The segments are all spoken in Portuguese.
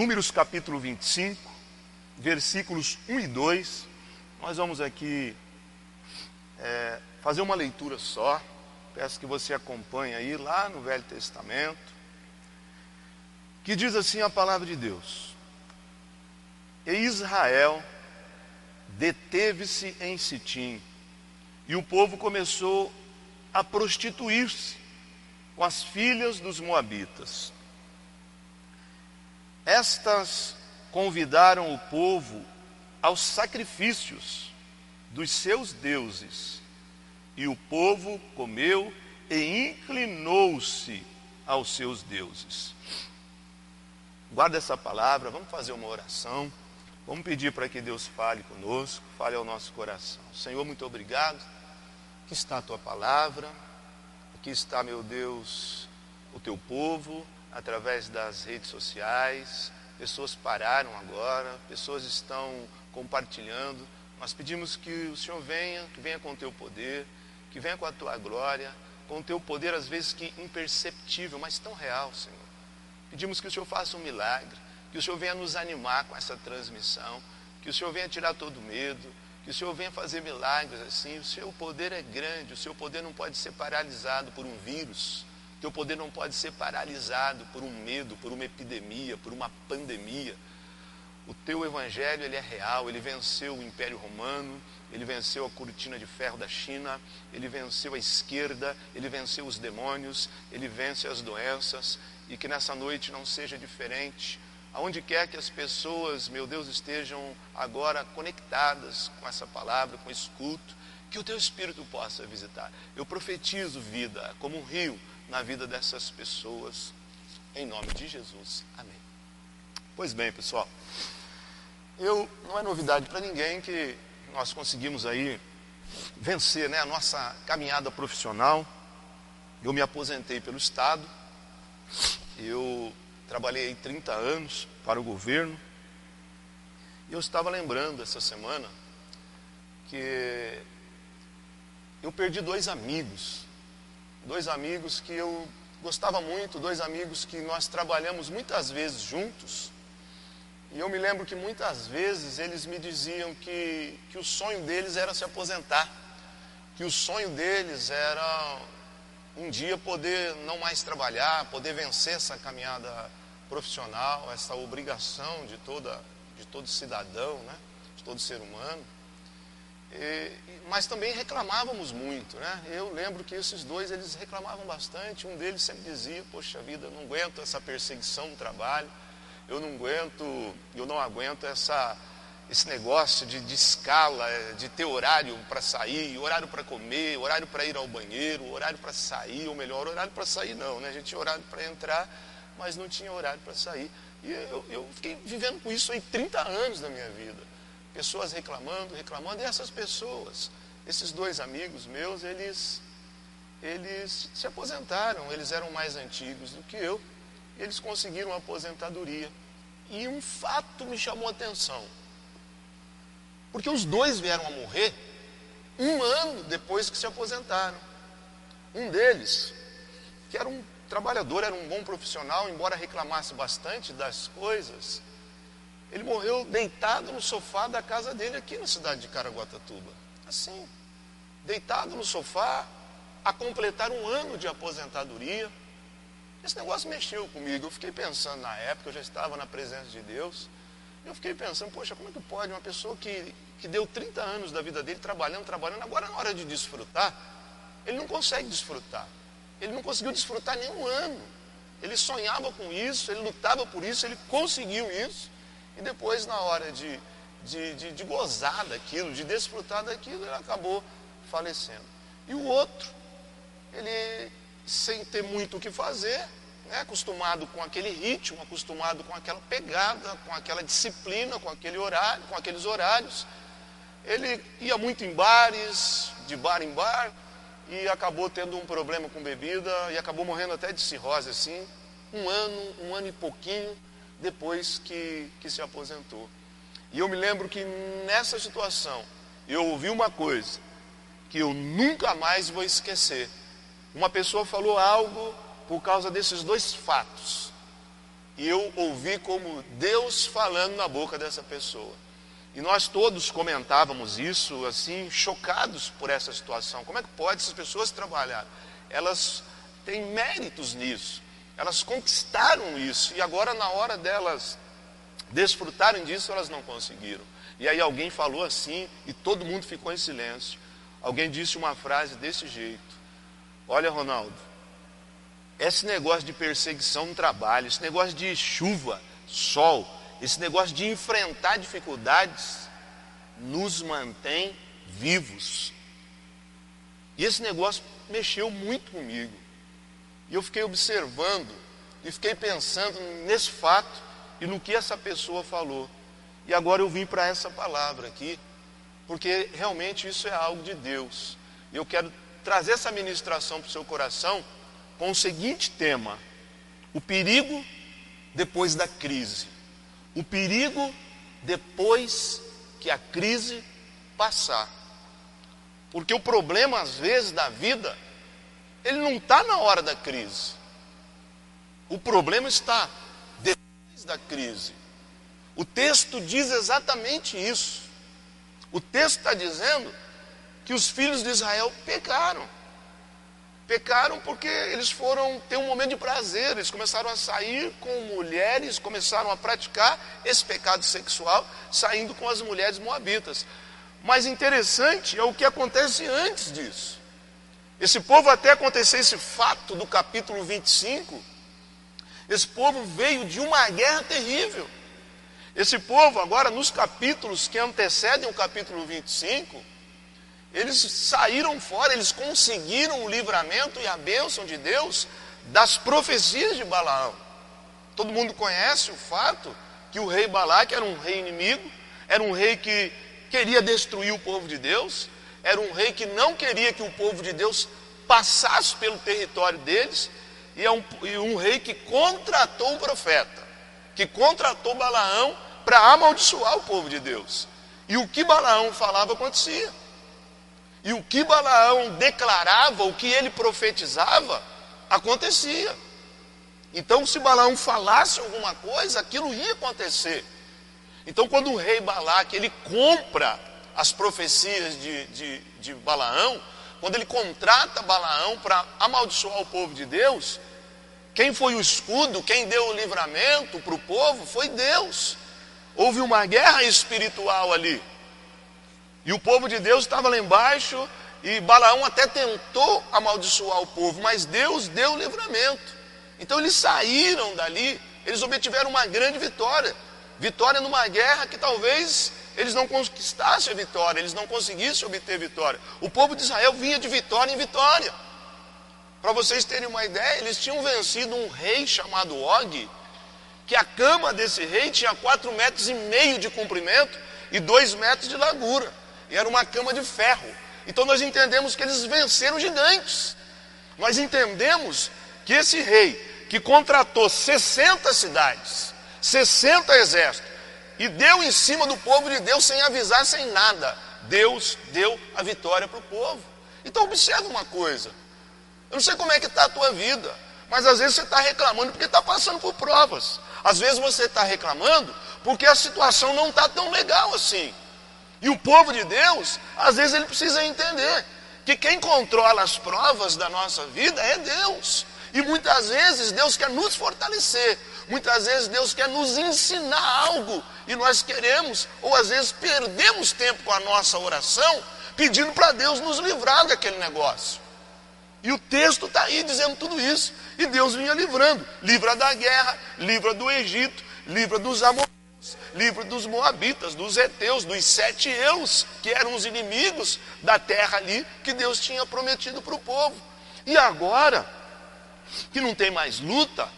Números capítulo 25, versículos 1 e 2. Nós vamos aqui é, fazer uma leitura só. Peço que você acompanhe aí lá no Velho Testamento. Que diz assim a palavra de Deus: E Israel deteve-se em Sitim, e o povo começou a prostituir-se com as filhas dos Moabitas. Estas convidaram o povo aos sacrifícios dos seus deuses, e o povo comeu e inclinou-se aos seus deuses. Guarda essa palavra, vamos fazer uma oração. Vamos pedir para que Deus fale conosco, fale ao nosso coração. Senhor, muito obrigado. Aqui está a tua palavra, aqui está, meu Deus, o teu povo através das redes sociais. Pessoas pararam agora, pessoas estão compartilhando. Nós pedimos que o Senhor venha, que venha com o teu poder, que venha com a tua glória, com o teu poder, às vezes que imperceptível, mas tão real, Senhor. Pedimos que o Senhor faça um milagre, que o Senhor venha nos animar com essa transmissão, que o Senhor venha tirar todo medo, que o Senhor venha fazer milagres assim. O seu poder é grande, o seu poder não pode ser paralisado por um vírus, teu poder não pode ser paralisado por um medo, por uma epidemia, por uma pandemia. O teu evangelho ele é real, ele venceu o Império Romano, ele venceu a cortina de ferro da China, ele venceu a esquerda, ele venceu os demônios, ele vence as doenças e que nessa noite não seja diferente. Aonde quer que as pessoas, meu Deus, estejam agora conectadas com essa palavra, com esse culto, que o teu Espírito possa visitar. Eu profetizo vida como um rio na vida dessas pessoas, em nome de Jesus. Amém. Pois bem, pessoal, eu não é novidade para ninguém que nós conseguimos aí vencer né, a nossa caminhada profissional. Eu me aposentei pelo Estado, eu trabalhei 30 anos para o governo, e eu estava lembrando essa semana que eu perdi dois amigos dois amigos que eu gostava muito, dois amigos que nós trabalhamos muitas vezes juntos. E eu me lembro que muitas vezes eles me diziam que, que o sonho deles era se aposentar, que o sonho deles era um dia poder não mais trabalhar, poder vencer essa caminhada profissional, essa obrigação de, toda, de todo cidadão, né? de todo ser humano. Mas também reclamávamos muito, né? Eu lembro que esses dois eles reclamavam bastante. Um deles sempre dizia: Poxa vida, eu não aguento essa perseguição no trabalho, eu não aguento, eu não aguento essa esse negócio de, de escala, de ter horário para sair, horário para comer, horário para ir ao banheiro, horário para sair, ou melhor, horário para sair não, né? A gente tinha horário para entrar, mas não tinha horário para sair. E eu, eu fiquei vivendo com isso aí 30 anos da minha vida pessoas reclamando, reclamando, e essas pessoas, esses dois amigos meus, eles, eles se aposentaram, eles eram mais antigos do que eu, eles conseguiram aposentadoria. E um fato me chamou a atenção, porque os dois vieram a morrer um ano depois que se aposentaram. Um deles, que era um trabalhador, era um bom profissional, embora reclamasse bastante das coisas, ele morreu deitado no sofá da casa dele aqui na cidade de Caraguatatuba. Assim, deitado no sofá, a completar um ano de aposentadoria. Esse negócio mexeu comigo. Eu fiquei pensando na época, eu já estava na presença de Deus. Eu fiquei pensando, poxa, como é que pode uma pessoa que, que deu 30 anos da vida dele trabalhando, trabalhando, agora na hora de desfrutar, ele não consegue desfrutar. Ele não conseguiu desfrutar nenhum ano. Ele sonhava com isso, ele lutava por isso, ele conseguiu isso. E depois, na hora de, de, de, de gozar daquilo, de desfrutar daquilo, ele acabou falecendo. E o outro, ele, sem ter muito o que fazer, né, acostumado com aquele ritmo, acostumado com aquela pegada, com aquela disciplina, com aquele horário, com aqueles horários, ele ia muito em bares, de bar em bar, e acabou tendo um problema com bebida e acabou morrendo até de cirrose assim, um ano, um ano e pouquinho, depois que, que se aposentou. E eu me lembro que nessa situação eu ouvi uma coisa que eu nunca mais vou esquecer. Uma pessoa falou algo por causa desses dois fatos. e eu ouvi como Deus falando na boca dessa pessoa. E nós todos comentávamos isso, assim, chocados por essa situação. Como é que pode essas pessoas trabalhar? Elas têm méritos nisso, elas conquistaram isso, e agora, na hora delas desfrutarem disso, elas não conseguiram. E aí alguém falou assim, e todo mundo ficou em silêncio. Alguém disse uma frase desse jeito: Olha, Ronaldo, esse negócio de perseguição no trabalho, esse negócio de chuva, sol, esse negócio de enfrentar dificuldades, nos mantém vivos. E esse negócio mexeu muito comigo. E eu fiquei observando e fiquei pensando nesse fato e no que essa pessoa falou. E agora eu vim para essa palavra aqui, porque realmente isso é algo de Deus. Eu quero trazer essa ministração para o seu coração com o seguinte tema: o perigo depois da crise. O perigo depois que a crise passar. Porque o problema, às vezes, da vida, ele não está na hora da crise. O problema está depois da crise. O texto diz exatamente isso. O texto está dizendo que os filhos de Israel pecaram. Pecaram porque eles foram ter um momento de prazer, eles começaram a sair com mulheres, começaram a praticar esse pecado sexual, saindo com as mulheres moabitas. Mas interessante é o que acontece antes disso. Esse povo, até acontecer esse fato do capítulo 25, esse povo veio de uma guerra terrível. Esse povo, agora, nos capítulos que antecedem o capítulo 25, eles saíram fora, eles conseguiram o livramento e a bênção de Deus das profecias de Balaão. Todo mundo conhece o fato que o rei Balaque era um rei inimigo, era um rei que queria destruir o povo de Deus, era um rei que não queria que o povo de Deus passasse pelo território deles, e é um, e um rei que contratou o profeta, que contratou Balaão para amaldiçoar o povo de Deus. E o que Balaão falava acontecia. E o que Balaão declarava, o que ele profetizava, acontecia. Então, se Balaão falasse alguma coisa, aquilo ia acontecer. Então, quando o rei Balaque ele compra as profecias de, de, de Balaão, quando ele contrata Balaão para amaldiçoar o povo de Deus, quem foi o escudo, quem deu o livramento para o povo foi Deus. Houve uma guerra espiritual ali. E o povo de Deus estava lá embaixo e Balaão até tentou amaldiçoar o povo, mas Deus deu o livramento. Então eles saíram dali, eles obtiveram uma grande vitória. Vitória numa guerra que talvez eles não conquistassem a vitória, eles não conseguissem obter vitória. O povo de Israel vinha de vitória em vitória. Para vocês terem uma ideia, eles tinham vencido um rei chamado Og, que a cama desse rei tinha quatro metros e meio de comprimento e dois metros de largura e era uma cama de ferro. Então nós entendemos que eles venceram gigantes. Nós entendemos que esse rei que contratou 60 cidades, 60 exércitos, e deu em cima do povo de Deus sem avisar, sem nada, Deus deu a vitória para o povo. Então observe uma coisa. Eu não sei como é que está a tua vida, mas às vezes você está reclamando porque está passando por provas. Às vezes você está reclamando porque a situação não está tão legal assim. E o povo de Deus, às vezes ele precisa entender que quem controla as provas da nossa vida é Deus. E muitas vezes Deus quer nos fortalecer, muitas vezes Deus quer nos ensinar algo e nós queremos, ou às vezes perdemos tempo com a nossa oração, pedindo para Deus nos livrar daquele negócio. E o texto está aí dizendo tudo isso. E Deus vinha livrando: livra da guerra, livra do Egito, livra dos amores livro dos Moabitas, dos Eteus, dos sete eus, que eram os inimigos da terra ali que Deus tinha prometido para o povo. E agora, que não tem mais luta,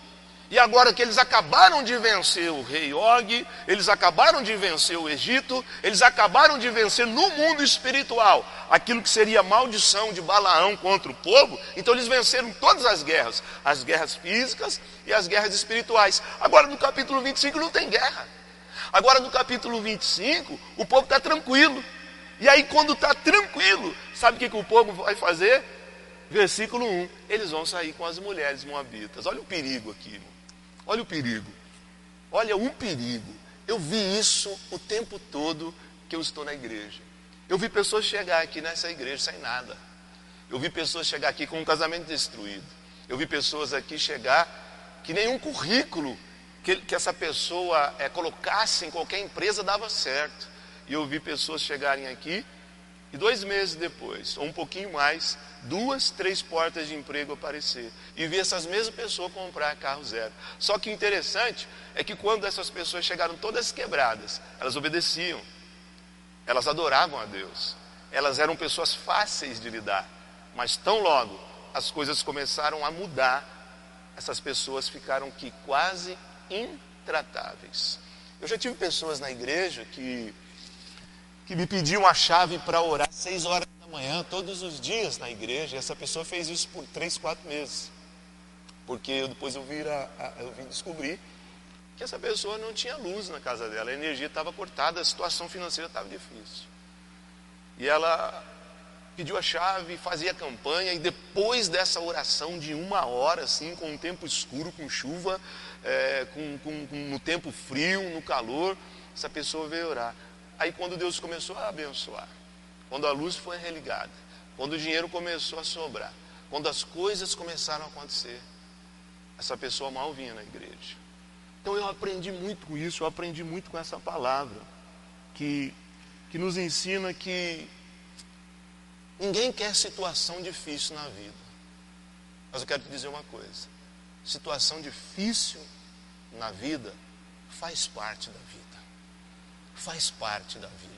e agora que eles acabaram de vencer o rei Og, eles acabaram de vencer o Egito, eles acabaram de vencer no mundo espiritual aquilo que seria maldição de Balaão contra o povo, então eles venceram todas as guerras, as guerras físicas e as guerras espirituais. Agora no capítulo 25 não tem guerra. Agora no capítulo 25, o povo está tranquilo. E aí, quando está tranquilo, sabe o que, que o povo vai fazer? Versículo 1: eles vão sair com as mulheres moabitas. Olha o perigo aqui, irmão. olha o perigo. Olha, um perigo. Eu vi isso o tempo todo que eu estou na igreja. Eu vi pessoas chegar aqui nessa igreja sem nada. Eu vi pessoas chegar aqui com um casamento destruído. Eu vi pessoas aqui chegar que nenhum currículo que, que essa pessoa é, colocasse em qualquer empresa dava certo. E eu vi pessoas chegarem aqui e dois meses depois, ou um pouquinho mais, duas, três portas de emprego aparecer. E vi essas mesmas pessoas comprar carro zero. Só que o interessante é que quando essas pessoas chegaram todas quebradas, elas obedeciam. Elas adoravam a Deus. Elas eram pessoas fáceis de lidar. Mas tão logo as coisas começaram a mudar, essas pessoas ficaram que quase intratáveis. Eu já tive pessoas na igreja que, que me pediam a chave para orar seis horas da manhã, todos os dias na igreja, e essa pessoa fez isso por três, quatro meses. Porque depois eu, vir a, a, eu vim descobrir que essa pessoa não tinha luz na casa dela, a energia estava cortada, a situação financeira estava difícil. E ela pediu a chave, fazia campanha, e depois dessa oração de uma hora, assim, com um tempo escuro, com chuva, é, com, com, com, no tempo frio, no calor, essa pessoa veio orar. Aí quando Deus começou a abençoar, quando a luz foi religada, quando o dinheiro começou a sobrar, quando as coisas começaram a acontecer, essa pessoa mal vinha na igreja. Então eu aprendi muito com isso, eu aprendi muito com essa palavra, que, que nos ensina que Ninguém quer situação difícil na vida. Mas eu quero te dizer uma coisa: situação difícil na vida faz parte da vida. Faz parte da vida.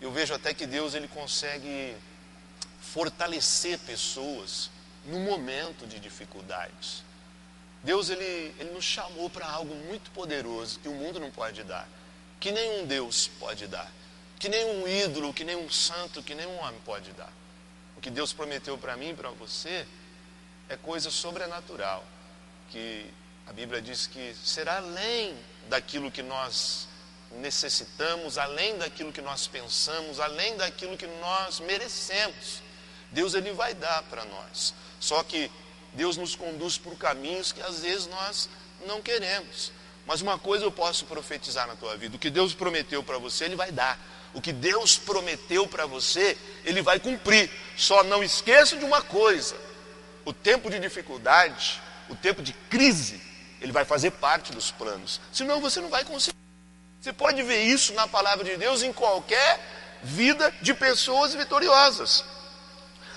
Eu vejo até que Deus ele consegue fortalecer pessoas no momento de dificuldades. Deus ele, ele nos chamou para algo muito poderoso que o mundo não pode dar, que nenhum Deus pode dar, que nenhum ídolo, que nenhum santo, que nenhum homem pode dar. O que Deus prometeu para mim e para você é coisa sobrenatural, que a Bíblia diz que será além daquilo que nós necessitamos, além daquilo que nós pensamos, além daquilo que nós merecemos. Deus ele vai dar para nós. Só que Deus nos conduz por caminhos que às vezes nós não queremos. Mas uma coisa eu posso profetizar na tua vida: o que Deus prometeu para você, Ele vai dar. O que Deus prometeu para você, Ele vai cumprir. Só não esqueça de uma coisa: o tempo de dificuldade, o tempo de crise, ele vai fazer parte dos planos. Senão você não vai conseguir. Você pode ver isso na palavra de Deus em qualquer vida de pessoas vitoriosas.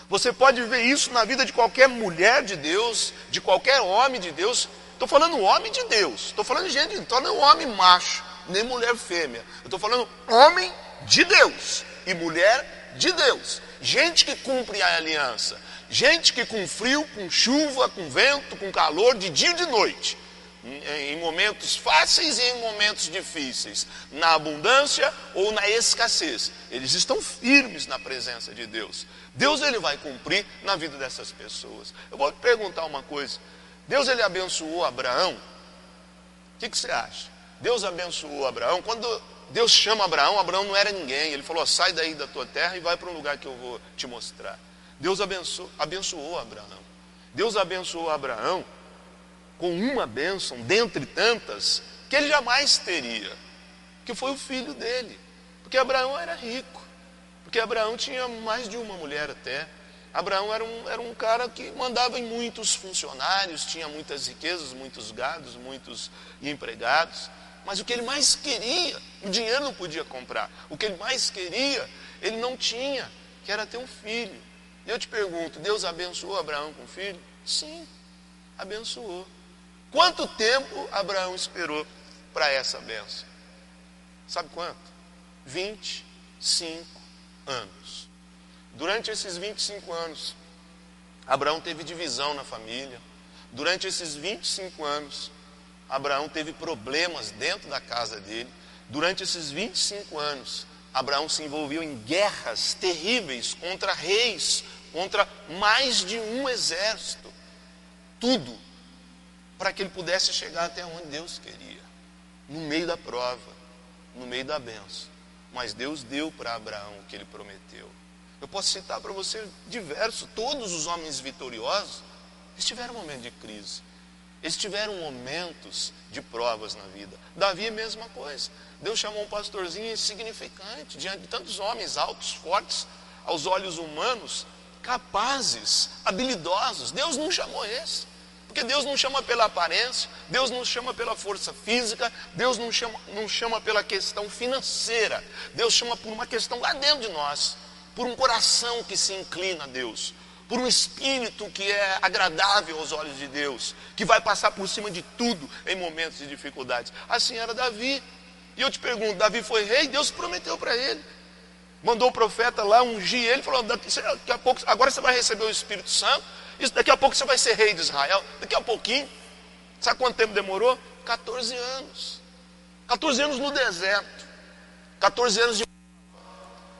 Você pode ver isso na vida de qualquer mulher de Deus, de qualquer homem de Deus. Estou falando homem de Deus, estou falando gente, não estou falando homem macho, nem mulher fêmea. Estou falando homem de Deus e mulher de Deus. Gente que cumpre a aliança. Gente que com frio, com chuva, com vento, com calor, de dia e de noite. Em momentos fáceis e em momentos difíceis, na abundância ou na escassez, eles estão firmes na presença de Deus. Deus ele vai cumprir na vida dessas pessoas. Eu vou te perguntar uma coisa: Deus ele abençoou Abraão? O que, que você acha? Deus abençoou Abraão quando Deus chama Abraão, Abraão não era ninguém. Ele falou: sai daí da tua terra e vai para um lugar que eu vou te mostrar. Deus abençoou, abençoou Abraão. Deus abençoou Abraão com uma bênção, dentre tantas, que ele jamais teria, que foi o filho dele. Porque Abraão era rico, porque Abraão tinha mais de uma mulher até. Abraão era um, era um cara que mandava em muitos funcionários, tinha muitas riquezas, muitos gados, muitos empregados. Mas o que ele mais queria, o dinheiro não podia comprar. O que ele mais queria, ele não tinha, que era ter um filho. E eu te pergunto, Deus abençoou Abraão com filho? Sim, abençoou. Quanto tempo Abraão esperou para essa benção? Sabe quanto? 25 anos. Durante esses 25 anos, Abraão teve divisão na família. Durante esses 25 anos, Abraão teve problemas dentro da casa dele. Durante esses 25 anos, Abraão se envolveu em guerras terríveis contra reis, contra mais de um exército. Tudo para que ele pudesse chegar até onde Deus queria, no meio da prova, no meio da benção. Mas Deus deu para Abraão o que ele prometeu. Eu posso citar para você diversos, todos os homens vitoriosos, eles tiveram um momento de crise. Eles tiveram momentos de provas na vida. Davi a mesma coisa. Deus chamou um pastorzinho insignificante, diante de tantos homens altos, fortes, aos olhos humanos, capazes, habilidosos. Deus não chamou esse. Porque Deus não chama pela aparência, Deus não chama pela força física, Deus não chama, não chama pela questão financeira, Deus chama por uma questão lá dentro de nós, por um coração que se inclina a Deus, por um espírito que é agradável aos olhos de Deus, que vai passar por cima de tudo em momentos de dificuldades. Assim era Davi. E eu te pergunto: Davi foi rei? Deus prometeu para ele. Mandou o profeta lá ungir ele, falou: daqui, a pouco, agora você vai receber o Espírito Santo, isso daqui a pouco você vai ser rei de Israel. Daqui a pouquinho, sabe quanto tempo demorou? 14 anos. 14 anos no deserto. 14 anos de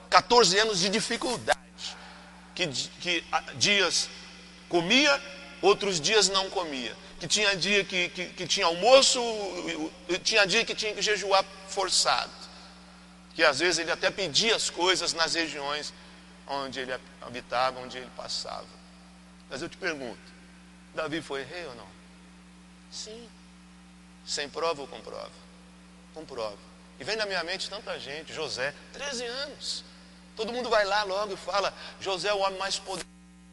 14 anos de dificuldade que, que dias comia, outros dias não comia. Que tinha dia que, que, que tinha almoço, tinha dia que tinha que jejuar forçado. Que às vezes ele até pedia as coisas nas regiões onde ele habitava, onde ele passava. Mas eu te pergunto, Davi foi rei ou não? Sim. Sem prova ou com prova? Com prova. E vem na minha mente tanta gente, José, 13 anos. Todo mundo vai lá logo e fala: José é o homem mais poderoso,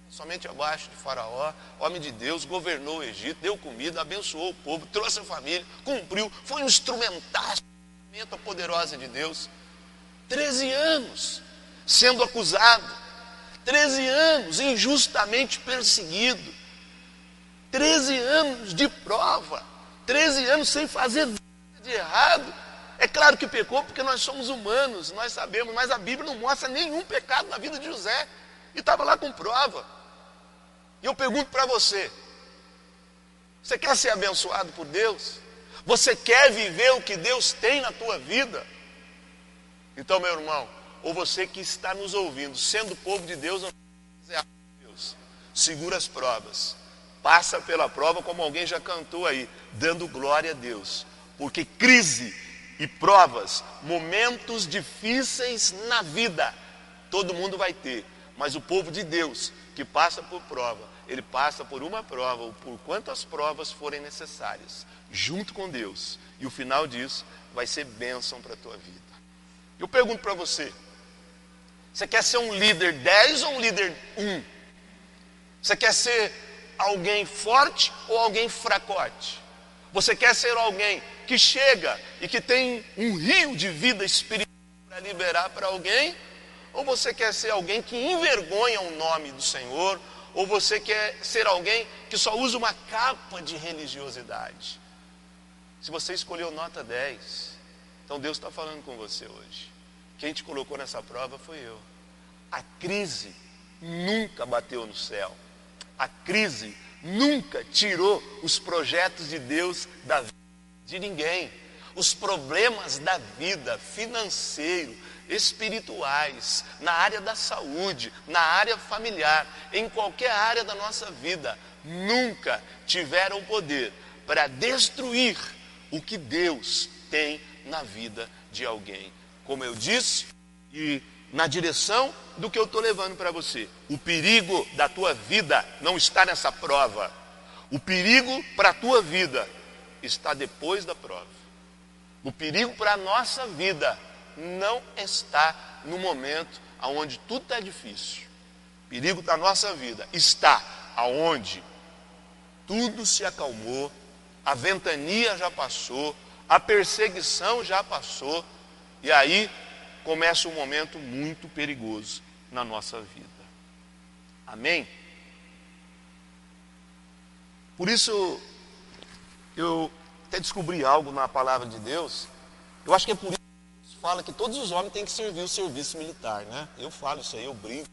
somente abaixo de Faraó, homem de Deus, governou o Egito, deu comida, abençoou o povo, trouxe a família, cumpriu, foi um instrumentaço, a poderosa de Deus. Treze anos sendo acusado, treze anos injustamente perseguido, treze anos de prova, treze anos sem fazer nada de errado é claro que pecou porque nós somos humanos, nós sabemos, mas a Bíblia não mostra nenhum pecado na vida de José. E estava lá com prova. E eu pergunto para você: você quer ser abençoado por Deus? Você quer viver o que Deus tem na tua vida? Então, meu irmão, ou você que está nos ouvindo, sendo povo de Deus, Deus, segura as provas, passa pela prova, como alguém já cantou aí, dando glória a Deus, porque crise e provas, momentos difíceis na vida, todo mundo vai ter, mas o povo de Deus que passa por prova, ele passa por uma prova ou por quantas provas forem necessárias, junto com Deus, e o final disso vai ser bênção para a tua vida. Eu pergunto para você: você quer ser um líder 10 ou um líder 1? Você quer ser alguém forte ou alguém fracote? Você quer ser alguém que chega e que tem um rio de vida espiritual para liberar para alguém? Ou você quer ser alguém que envergonha o nome do Senhor? Ou você quer ser alguém que só usa uma capa de religiosidade? Se você escolheu nota 10, então Deus está falando com você hoje. Quem te colocou nessa prova foi eu. A crise nunca bateu no céu. A crise nunca tirou os projetos de Deus da vida de ninguém. Os problemas da vida, financeiro, espirituais, na área da saúde, na área familiar, em qualquer área da nossa vida, nunca tiveram poder para destruir o que Deus tem na vida de alguém. Como eu disse, e na direção do que eu estou levando para você. O perigo da tua vida não está nessa prova. O perigo para a tua vida está depois da prova. O perigo para a nossa vida não está no momento onde tudo está difícil. O perigo da nossa vida está aonde tudo se acalmou, a ventania já passou, a perseguição já passou, e aí começa um momento muito perigoso na nossa vida. Amém? Por isso, eu até descobri algo na palavra de Deus. Eu acho que é por isso que Deus fala que todos os homens têm que servir o serviço militar, né? Eu falo isso aí, eu brinco.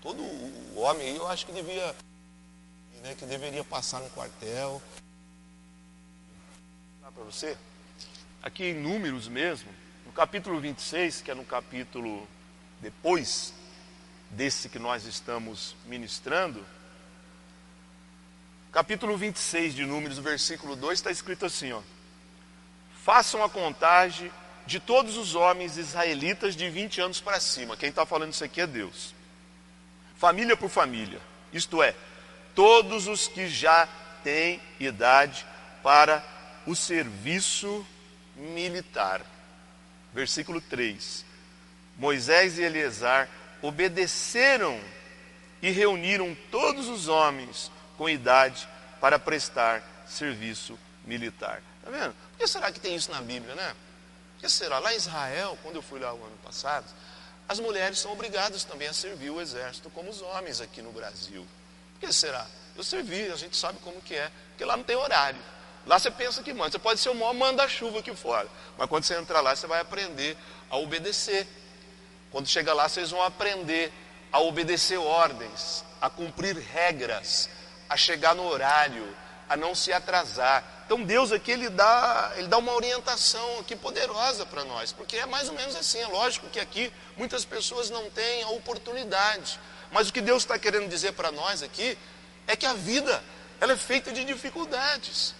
Todo homem eu acho que devia, né, que deveria passar no quartel. Para você, aqui em números mesmo, no capítulo 26, que é no capítulo depois desse que nós estamos ministrando, capítulo 26 de Números, versículo 2, está escrito assim: ó, Façam a contagem de todos os homens israelitas de 20 anos para cima. Quem está falando isso aqui é Deus. Família por família, isto é, todos os que já têm idade para o serviço militar. Versículo 3. Moisés e Eleazar obedeceram e reuniram todos os homens com idade para prestar serviço militar. Está vendo? Por que será que tem isso na Bíblia, né? Por que será? Lá em Israel, quando eu fui lá o ano passado, as mulheres são obrigadas também a servir o exército como os homens aqui no Brasil. Por que será? Eu servi, a gente sabe como que é, porque lá não tem horário. Lá você pensa que manda, você pode ser o maior manda-chuva aqui fora, mas quando você entrar lá, você vai aprender a obedecer. Quando chega lá, vocês vão aprender a obedecer ordens, a cumprir regras, a chegar no horário, a não se atrasar. Então Deus aqui ele dá, ele dá uma orientação aqui poderosa para nós, porque é mais ou menos assim. É lógico que aqui muitas pessoas não têm a oportunidade, mas o que Deus está querendo dizer para nós aqui é que a vida ela é feita de dificuldades.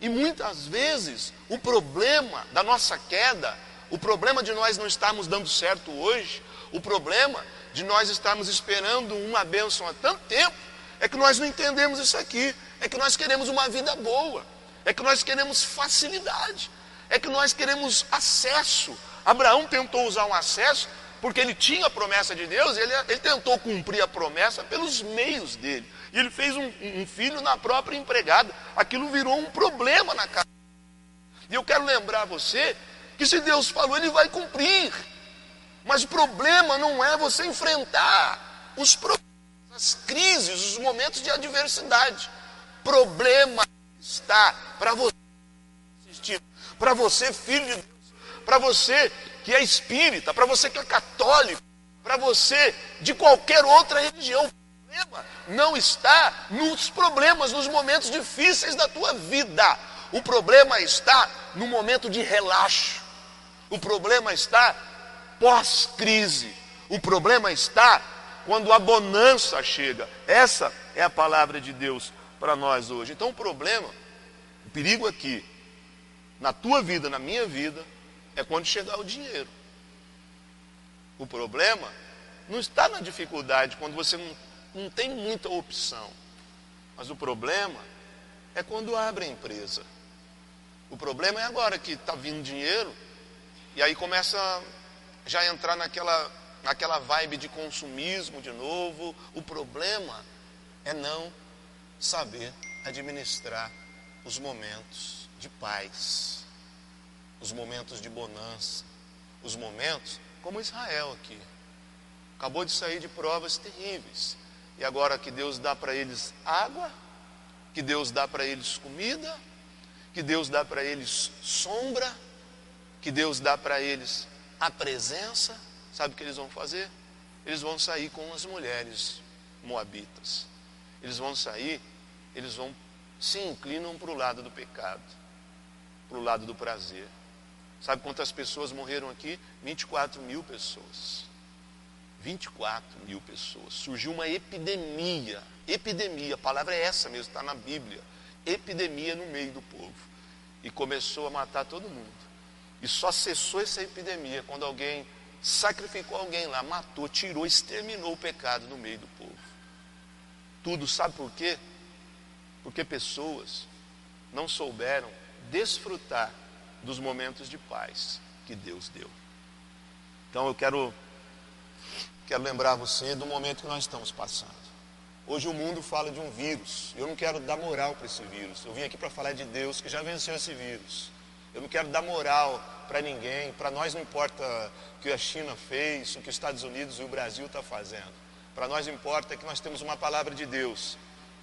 E muitas vezes o problema da nossa queda o problema de nós não estarmos dando certo hoje, o problema de nós estarmos esperando uma bênção há tanto tempo, é que nós não entendemos isso aqui. É que nós queremos uma vida boa, é que nós queremos facilidade, é que nós queremos acesso. Abraão tentou usar um acesso porque ele tinha a promessa de Deus, ele, ele tentou cumprir a promessa pelos meios dele. E ele fez um, um filho na própria empregada. Aquilo virou um problema na casa. E eu quero lembrar você que se Deus falou, Ele vai cumprir. Mas o problema não é você enfrentar os problemas, as crises, os momentos de adversidade. Problema está para você para você, filho de Deus, para você que é espírita, para você que é católico, para você de qualquer outra religião. O problema não está nos problemas, nos momentos difíceis da tua vida. O problema está no momento de relaxo. O problema está pós-crise. O problema está quando a bonança chega. Essa é a palavra de Deus para nós hoje. Então o problema, o perigo aqui, na tua vida, na minha vida, é quando chegar o dinheiro. O problema não está na dificuldade, quando você não, não tem muita opção. Mas o problema é quando abre a empresa. O problema é agora que está vindo dinheiro e aí começa já a entrar naquela, naquela vibe de consumismo de novo. O problema é não saber administrar os momentos de paz, os momentos de bonança, os momentos como Israel aqui. Acabou de sair de provas terríveis. E agora que Deus dá para eles água, que Deus dá para eles comida, que Deus dá para eles sombra, que Deus dá para eles a presença, sabe o que eles vão fazer? Eles vão sair com as mulheres moabitas. Eles vão sair, eles vão se inclinam para o lado do pecado, para o lado do prazer. Sabe quantas pessoas morreram aqui? 24 mil pessoas. 24 mil pessoas. Surgiu uma epidemia. Epidemia, a palavra é essa mesmo, está na Bíblia. Epidemia no meio do povo. E começou a matar todo mundo. E só cessou essa epidemia quando alguém sacrificou alguém lá, matou, tirou, exterminou o pecado no meio do povo. Tudo, sabe por quê? Porque pessoas não souberam desfrutar dos momentos de paz que Deus deu. Então eu quero quero lembrar você do momento que nós estamos passando. Hoje o mundo fala de um vírus. Eu não quero dar moral para esse vírus. Eu vim aqui para falar de Deus que já venceu esse vírus. Eu não quero dar moral para ninguém. Para nós não importa o que a China fez, o que os Estados Unidos e o Brasil estão tá fazendo. Para nós importa que nós temos uma palavra de Deus,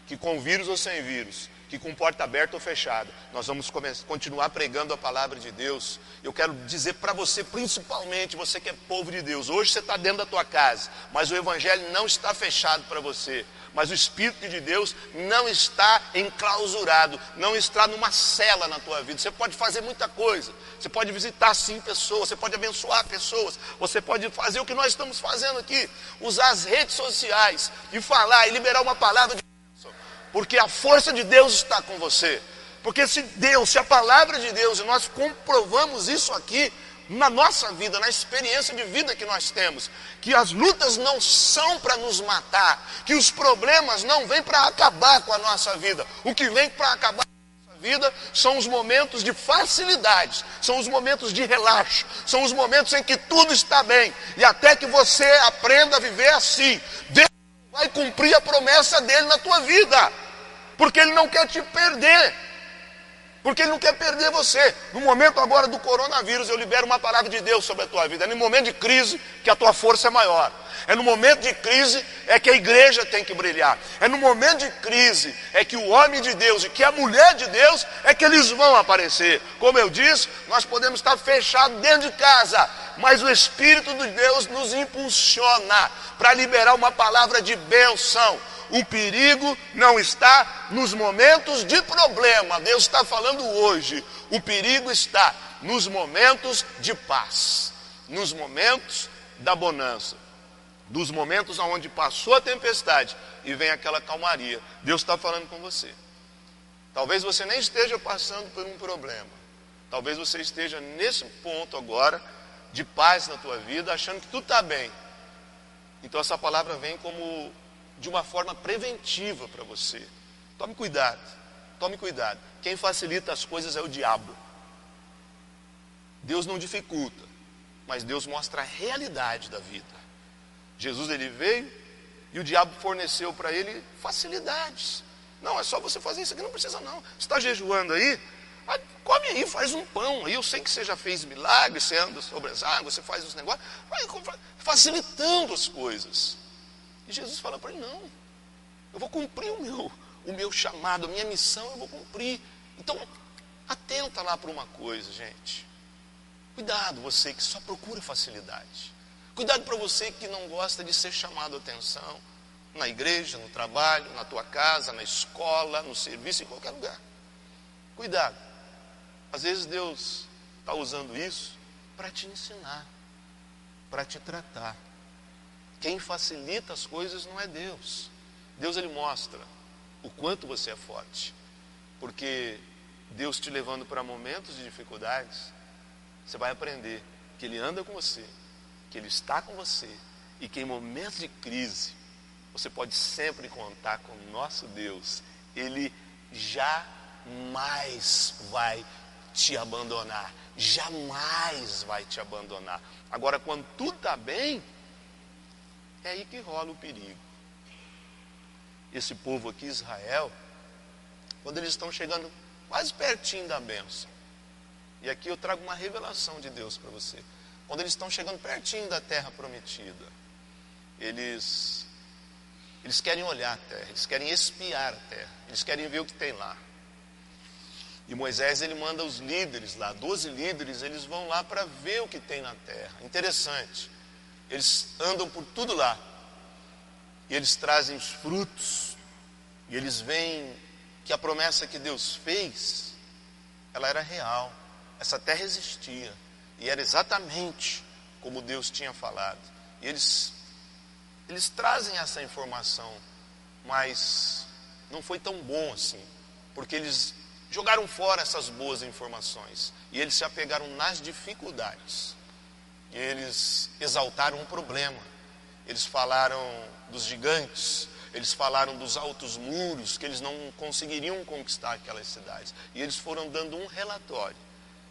que com vírus ou sem vírus, que com porta aberta ou fechada, nós vamos continuar pregando a palavra de Deus. Eu quero dizer para você, principalmente você que é povo de Deus, hoje você está dentro da tua casa, mas o Evangelho não está fechado para você. Mas o Espírito de Deus não está enclausurado, não está numa cela na tua vida. Você pode fazer muita coisa, você pode visitar sim pessoas, você pode abençoar pessoas, você pode fazer o que nós estamos fazendo aqui, usar as redes sociais e falar e liberar uma palavra de porque a força de Deus está com você. Porque se Deus, se a palavra de Deus, e nós comprovamos isso aqui, na nossa vida, na experiência de vida que nós temos, que as lutas não são para nos matar, que os problemas não vêm para acabar com a nossa vida. O que vem para acabar com a nossa vida são os momentos de facilidade, são os momentos de relaxo, são os momentos em que tudo está bem. E até que você aprenda a viver assim, Deus vai cumprir a promessa dele na tua vida, porque ele não quer te perder. Porque Ele não quer perder você. No momento agora do coronavírus, eu libero uma palavra de Deus sobre a tua vida. É no momento de crise que a tua força é maior. É no momento de crise é que a igreja tem que brilhar. É no momento de crise é que o homem de Deus e que a mulher de Deus é que eles vão aparecer. Como eu disse, nós podemos estar fechados dentro de casa, mas o Espírito de Deus nos impulsiona para liberar uma palavra de bênção o perigo não está nos momentos de problema. Deus está falando hoje. O perigo está nos momentos de paz, nos momentos da bonança, dos momentos onde passou a tempestade e vem aquela calmaria. Deus está falando com você. Talvez você nem esteja passando por um problema. Talvez você esteja nesse ponto agora de paz na tua vida, achando que tudo está bem. Então essa palavra vem como de uma forma preventiva para você. Tome cuidado, tome cuidado. Quem facilita as coisas é o diabo. Deus não dificulta, mas Deus mostra a realidade da vida. Jesus ele veio e o diabo forneceu para ele facilidades. Não, é só você fazer isso aqui, não precisa não. Você está jejuando aí? Ah, come aí, faz um pão. Aí eu sei que você já fez milagres, você anda sobre as águas, você faz os negócios, facilitando as coisas. E Jesus fala para ele: não, eu vou cumprir o meu, o meu chamado, a minha missão, eu vou cumprir. Então, atenta lá para uma coisa, gente. Cuidado, você que só procura facilidade. Cuidado para você que não gosta de ser chamado a atenção na igreja, no trabalho, na tua casa, na escola, no serviço, em qualquer lugar. Cuidado. Às vezes Deus está usando isso para te ensinar, para te tratar. Quem facilita as coisas não é Deus. Deus ele mostra o quanto você é forte. Porque Deus te levando para momentos de dificuldades, você vai aprender que ele anda com você, que ele está com você e que em momentos de crise você pode sempre contar com o nosso Deus. Ele jamais vai te abandonar, jamais vai te abandonar. Agora, quando tudo está bem, é aí que rola o perigo. Esse povo aqui, Israel, quando eles estão chegando quase pertinho da bênção, e aqui eu trago uma revelação de Deus para você. Quando eles estão chegando pertinho da terra prometida, eles, eles querem olhar a terra, eles querem espiar a terra, eles querem ver o que tem lá. E Moisés ele manda os líderes lá, 12 líderes, eles vão lá para ver o que tem na terra. Interessante. Eles andam por tudo lá. E eles trazem os frutos. E eles veem que a promessa que Deus fez, ela era real. Essa terra existia. E era exatamente como Deus tinha falado. E eles, eles trazem essa informação, mas não foi tão bom assim. Porque eles jogaram fora essas boas informações. E eles se apegaram nas dificuldades eles exaltaram um problema. Eles falaram dos gigantes, eles falaram dos altos muros, que eles não conseguiriam conquistar aquelas cidades. E eles foram dando um relatório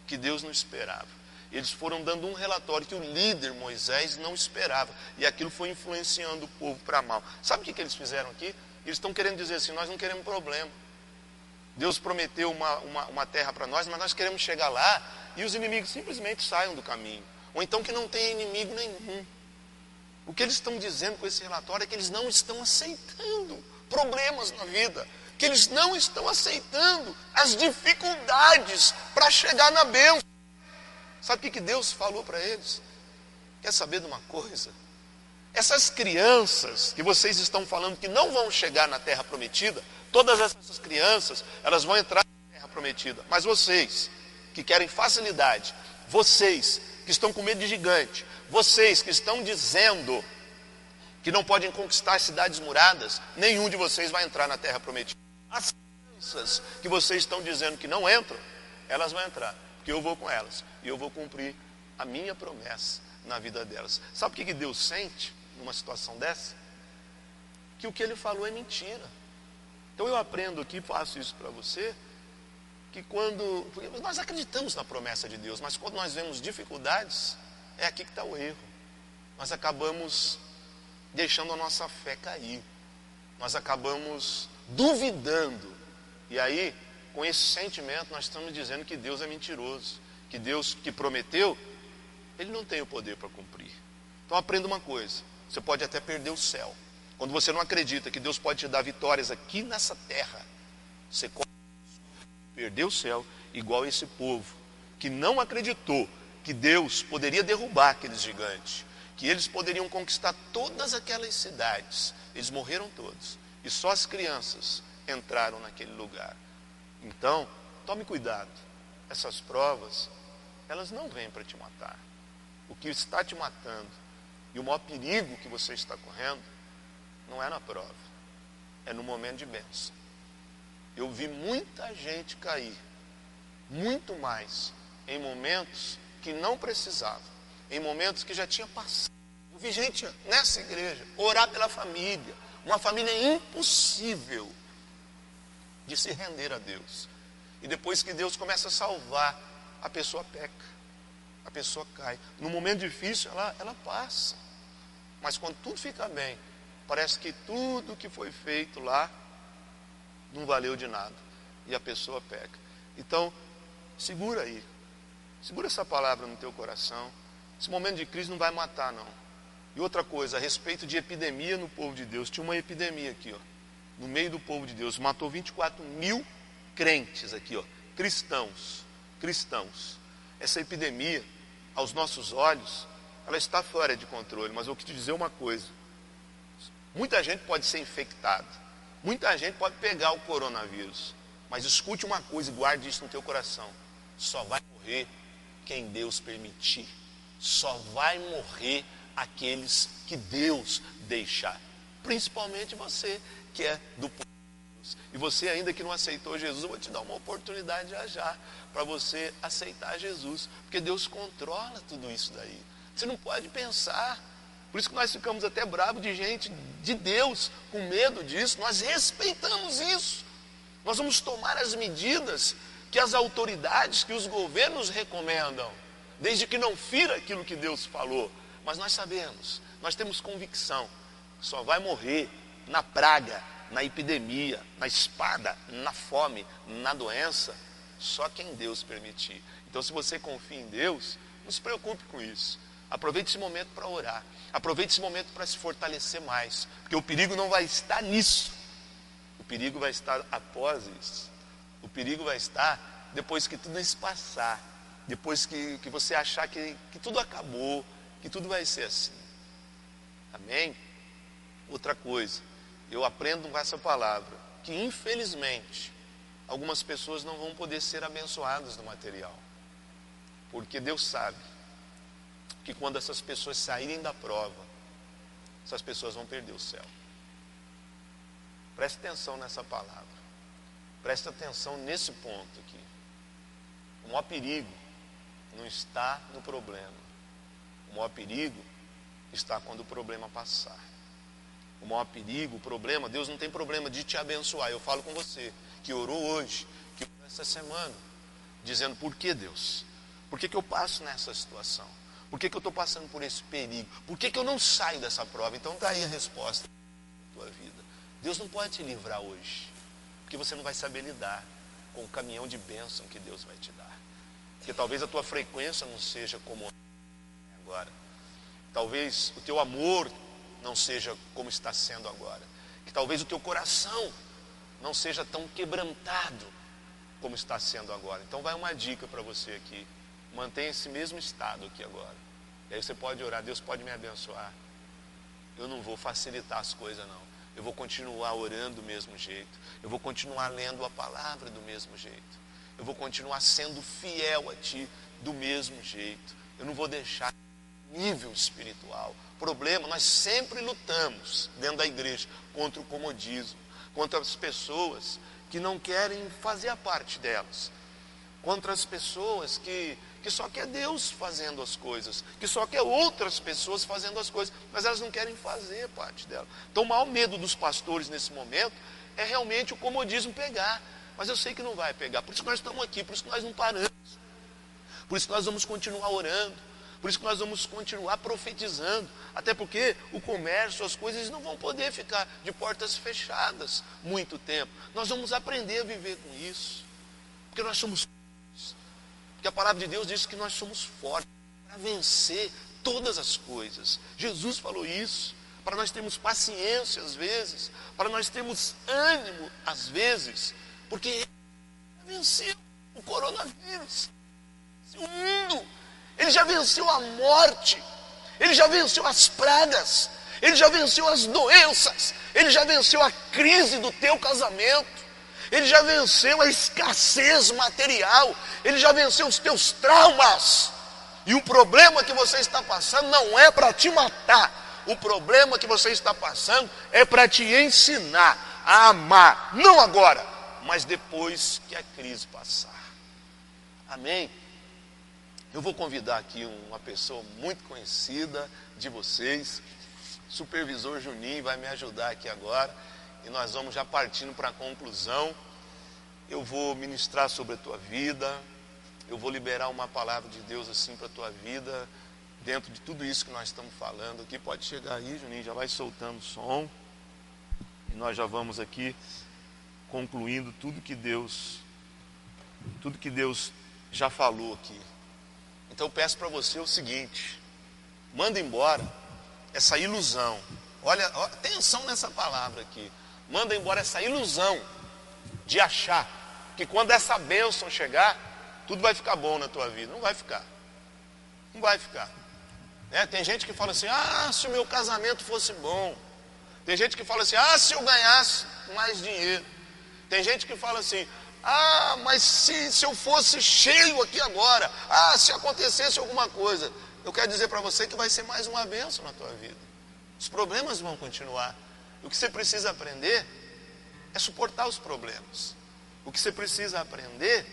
que Deus não esperava. Eles foram dando um relatório que o líder Moisés não esperava. E aquilo foi influenciando o povo para mal. Sabe o que, que eles fizeram aqui? Eles estão querendo dizer assim: nós não queremos problema. Deus prometeu uma, uma, uma terra para nós, mas nós queremos chegar lá e os inimigos simplesmente saiam do caminho ou então que não tenha inimigo nenhum. O que eles estão dizendo com esse relatório é que eles não estão aceitando problemas na vida, que eles não estão aceitando as dificuldades para chegar na bênção. Sabe o que, que Deus falou para eles? Quer saber de uma coisa? Essas crianças que vocês estão falando que não vão chegar na terra prometida, todas essas crianças, elas vão entrar na terra prometida. Mas vocês que querem facilidade, vocês que estão com medo de gigante, vocês que estão dizendo que não podem conquistar cidades muradas, nenhum de vocês vai entrar na terra prometida. As crianças que vocês estão dizendo que não entram, elas vão entrar, porque eu vou com elas e eu vou cumprir a minha promessa na vida delas. Sabe o que Deus sente numa situação dessa? Que o que ele falou é mentira. Então eu aprendo aqui, faço isso para você, que quando. Nós acreditamos na promessa de Deus, mas quando nós vemos dificuldades, é aqui que está o erro. Nós acabamos deixando a nossa fé cair. Nós acabamos duvidando. E aí, com esse sentimento, nós estamos dizendo que Deus é mentiroso. Que Deus que prometeu, Ele não tem o poder para cumprir. Então aprenda uma coisa: você pode até perder o céu. Quando você não acredita que Deus pode te dar vitórias aqui nessa terra, você perdeu o céu, igual esse povo, que não acreditou que Deus poderia derrubar aqueles gigantes, que eles poderiam conquistar todas aquelas cidades. Eles morreram todos, e só as crianças entraram naquele lugar. Então, tome cuidado. Essas provas, elas não vêm para te matar. O que está te matando e o maior perigo que você está correndo não é na prova, é no momento de bênção. Eu vi muita gente cair, muito mais, em momentos que não precisava, em momentos que já tinha passado. Eu vi gente nessa igreja orar pela família, uma família impossível de se render a Deus. E depois que Deus começa a salvar, a pessoa peca, a pessoa cai. No momento difícil, ela, ela passa. Mas quando tudo fica bem, parece que tudo que foi feito lá não valeu de nada. E a pessoa peca. Então, segura aí. Segura essa palavra no teu coração. Esse momento de crise não vai matar, não. E outra coisa, a respeito de epidemia no povo de Deus, tinha uma epidemia aqui, ó no meio do povo de Deus, matou 24 mil crentes aqui, ó, cristãos, cristãos. Essa epidemia, aos nossos olhos, ela está fora de controle, mas eu vou te dizer uma coisa: muita gente pode ser infectada, muita gente pode pegar o coronavírus, mas escute uma coisa e guarde isso no teu coração: só vai morrer quem Deus permitir, só vai morrer aqueles que Deus deixar, principalmente você que é do povo de Deus. E você ainda que não aceitou Jesus, eu vou te dar uma oportunidade já já para você aceitar Jesus, porque Deus controla tudo isso daí. Você não pode pensar. Por isso que nós ficamos até bravos de gente de Deus, com medo disso. Nós respeitamos isso. Nós vamos tomar as medidas que as autoridades, que os governos recomendam, desde que não fira aquilo que Deus falou. Mas nós sabemos, nós temos convicção, só vai morrer na praga, na epidemia, na espada, na fome, na doença, só quem Deus permitir. Então, se você confia em Deus, não se preocupe com isso. Aproveite esse momento para orar. Aproveite esse momento para se fortalecer mais. Porque o perigo não vai estar nisso. O perigo vai estar após isso. O perigo vai estar depois que tudo isso passar. Depois que, que você achar que, que tudo acabou. Que tudo vai ser assim. Amém? Outra coisa eu aprendo com essa palavra que, infelizmente, algumas pessoas não vão poder ser abençoadas no material. Porque Deus sabe que quando essas pessoas saírem da prova, essas pessoas vão perder o céu. Preste atenção nessa palavra. Preste atenção nesse ponto aqui. O maior perigo não está no problema. O maior perigo está quando o problema passar o maior perigo, o problema, Deus não tem problema de te abençoar. Eu falo com você, que orou hoje, que orou essa semana, dizendo, por que Deus? Por que, que eu passo nessa situação? Por que, que eu estou passando por esse perigo? Por que, que eu não saio dessa prova? Então está aí a resposta da tua vida. Deus não pode te livrar hoje, porque você não vai saber lidar com o caminhão de bênção que Deus vai te dar. Porque talvez a tua frequência não seja como agora. Talvez o teu amor não seja como está sendo agora. Que talvez o teu coração não seja tão quebrantado como está sendo agora. Então vai uma dica para você aqui. Mantenha esse mesmo estado aqui agora. E aí você pode orar, Deus pode me abençoar. Eu não vou facilitar as coisas não. Eu vou continuar orando do mesmo jeito. Eu vou continuar lendo a palavra do mesmo jeito. Eu vou continuar sendo fiel a ti do mesmo jeito. Eu não vou deixar nível espiritual. Problema, nós sempre lutamos dentro da igreja contra o comodismo, contra as pessoas que não querem fazer a parte delas, contra as pessoas que, que só quer Deus fazendo as coisas, que só quer outras pessoas fazendo as coisas, mas elas não querem fazer parte dela. Então, o maior medo dos pastores nesse momento é realmente o comodismo pegar. Mas eu sei que não vai pegar, por isso que nós estamos aqui, por isso que nós não paramos, por isso que nós vamos continuar orando, por isso que nós vamos continuar profetizando, até porque o comércio, as coisas não vão poder ficar de portas fechadas muito tempo. Nós vamos aprender a viver com isso, porque nós somos. Porque a palavra de Deus diz que nós somos fortes para vencer todas as coisas. Jesus falou isso, para nós termos paciência às vezes, para nós termos ânimo às vezes, porque ele venceu o coronavírus, o mundo ele já venceu a morte, ele já venceu as pragas, ele já venceu as doenças, ele já venceu a crise do teu casamento, ele já venceu a escassez material, ele já venceu os teus traumas. E o problema que você está passando não é para te matar, o problema que você está passando é para te ensinar a amar, não agora, mas depois que a crise passar. Amém? Eu vou convidar aqui uma pessoa muito conhecida de vocês, supervisor Juninho, vai me ajudar aqui agora. E nós vamos já partindo para a conclusão. Eu vou ministrar sobre a tua vida, eu vou liberar uma palavra de Deus assim para a tua vida, dentro de tudo isso que nós estamos falando aqui. Pode chegar aí, Juninho, já vai soltando o som. E nós já vamos aqui concluindo tudo que Deus, tudo que Deus já falou aqui. Então eu peço para você o seguinte: manda embora essa ilusão. Olha, atenção nessa palavra aqui. Manda embora essa ilusão de achar que quando essa bênção chegar, tudo vai ficar bom na tua vida. Não vai ficar. Não vai ficar. É, tem gente que fala assim: ah, se o meu casamento fosse bom. Tem gente que fala assim: ah, se eu ganhasse mais dinheiro. Tem gente que fala assim: ah, mas se, se eu fosse cheio aqui agora, ah, se acontecesse alguma coisa, eu quero dizer para você que vai ser mais uma benção na tua vida. Os problemas vão continuar. O que você precisa aprender é suportar os problemas. O que você precisa aprender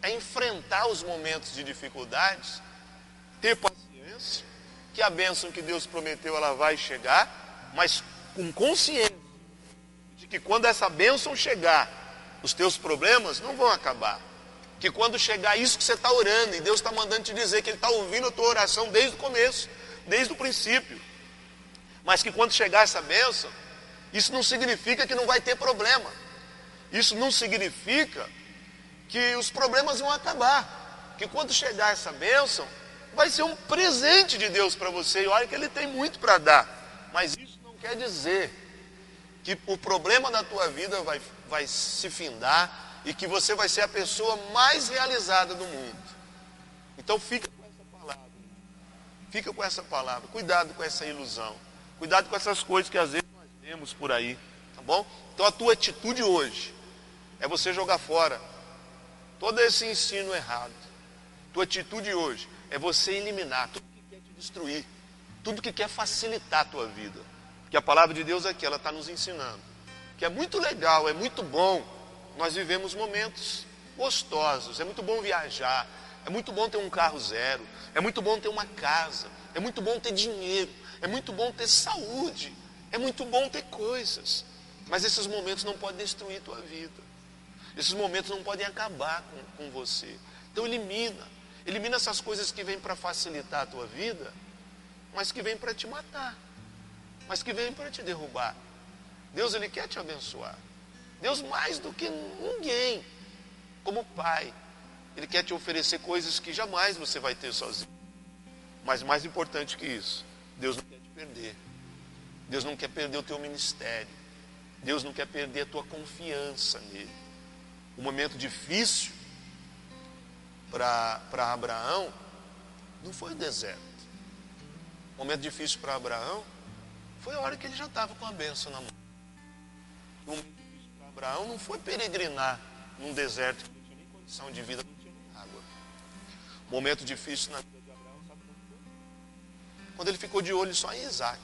é enfrentar os momentos de dificuldades, ter paciência, que a bênção que Deus prometeu ela vai chegar, mas com consciência de que quando essa bênção chegar, os teus problemas não vão acabar. Que quando chegar isso que você está orando, e Deus está mandando te dizer que Ele está ouvindo a tua oração desde o começo, desde o princípio. Mas que quando chegar essa bênção, isso não significa que não vai ter problema. Isso não significa que os problemas vão acabar. Que quando chegar essa bênção, vai ser um presente de Deus para você. E olha que Ele tem muito para dar. Mas isso não quer dizer que o problema da tua vida vai vai se findar e que você vai ser a pessoa mais realizada do mundo. Então fica com essa palavra. Fica com essa palavra. Cuidado com essa ilusão. Cuidado com essas coisas que às vezes nós vemos por aí. Tá bom? Então a tua atitude hoje é você jogar fora todo esse ensino errado. Tua atitude hoje é você eliminar tudo que quer te destruir, tudo que quer facilitar a tua vida. Porque a palavra de Deus aqui, ela está nos ensinando que é muito legal, é muito bom. Nós vivemos momentos gostosos, é muito bom viajar, é muito bom ter um carro zero, é muito bom ter uma casa, é muito bom ter dinheiro, é muito bom ter saúde, é muito bom ter coisas. Mas esses momentos não podem destruir tua vida. Esses momentos não podem acabar com, com você. Então elimina. Elimina essas coisas que vêm para facilitar a tua vida, mas que vêm para te matar, mas que vêm para te derrubar. Deus ele quer te abençoar. Deus mais do que ninguém, como pai, ele quer te oferecer coisas que jamais você vai ter sozinho. Mas mais importante que isso, Deus não quer te perder. Deus não quer perder o teu ministério. Deus não quer perder a tua confiança nele. O momento difícil para Abraão não foi o deserto. O momento difícil para Abraão foi a hora que ele já estava com a benção na mão. O momento difícil para Abraão não foi peregrinar num deserto que não tinha nem condição de vida, não tinha nem água. O momento difícil na Quando ele ficou de olho só em Isaac.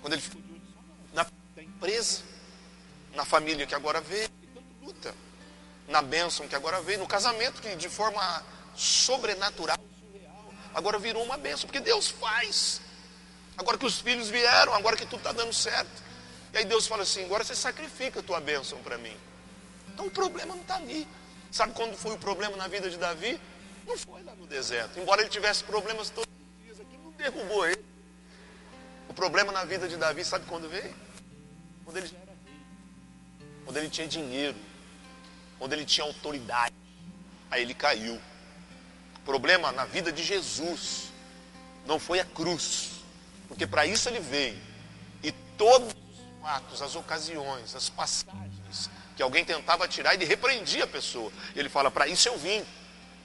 Quando ele ficou de olho só na, empresa, na família que agora veio, luta. na bênção que agora veio, no casamento que de forma sobrenatural, surreal, agora virou uma bênção, porque Deus faz. Agora que os filhos vieram, agora que tudo está dando certo. E aí Deus fala assim: agora você sacrifica a tua bênção para mim. Então o problema não está ali. Sabe quando foi o problema na vida de Davi? Não foi lá no deserto. Embora ele tivesse problemas todos os dias, aquilo não derrubou ele. O problema na vida de Davi, sabe quando veio? Quando ele já era rei. Quando ele tinha dinheiro. Quando ele tinha autoridade. Aí ele caiu. O problema na vida de Jesus não foi a cruz. Porque para isso ele veio. E todos os fatos, as ocasiões, as passagens que alguém tentava tirar, ele repreendia a pessoa. Ele fala: Para isso eu vim.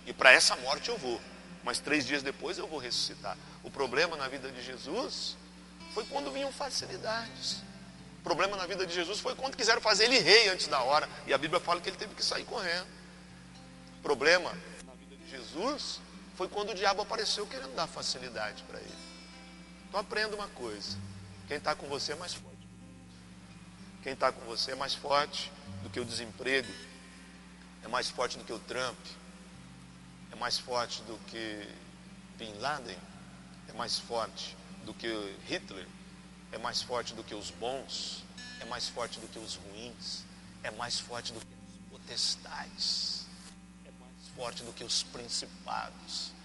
E para essa morte eu vou. Mas três dias depois eu vou ressuscitar. O problema na vida de Jesus foi quando vinham facilidades. O problema na vida de Jesus foi quando quiseram fazer ele rei antes da hora. E a Bíblia fala que ele teve que sair correndo. O problema na vida de Jesus foi quando o diabo apareceu querendo dar facilidade para ele. Então aprenda uma coisa: quem está com você é mais forte. Quem está com você é mais forte do que o desemprego, é mais forte do que o Trump, é mais forte do que Bin Laden, mais forte do que Hitler, é mais forte do que os bons, é mais forte do que os ruins, é mais forte do que os potestades, é mais forte do que os principados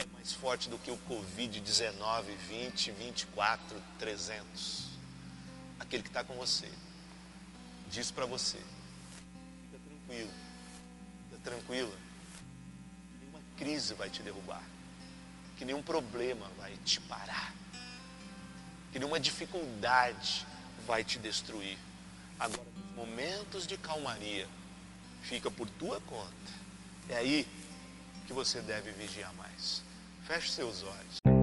é mais forte do que o Covid-19, 20, 24, 300. Aquele que está com você. Diz para você. Fica tranquilo. Fica tranquila. Nenhuma crise vai te derrubar. Que nenhum problema vai te parar. Que nenhuma dificuldade vai te destruir. Agora, nos momentos de calmaria, fica por tua conta. É aí que você deve vigiar mais. Feche seus olhos.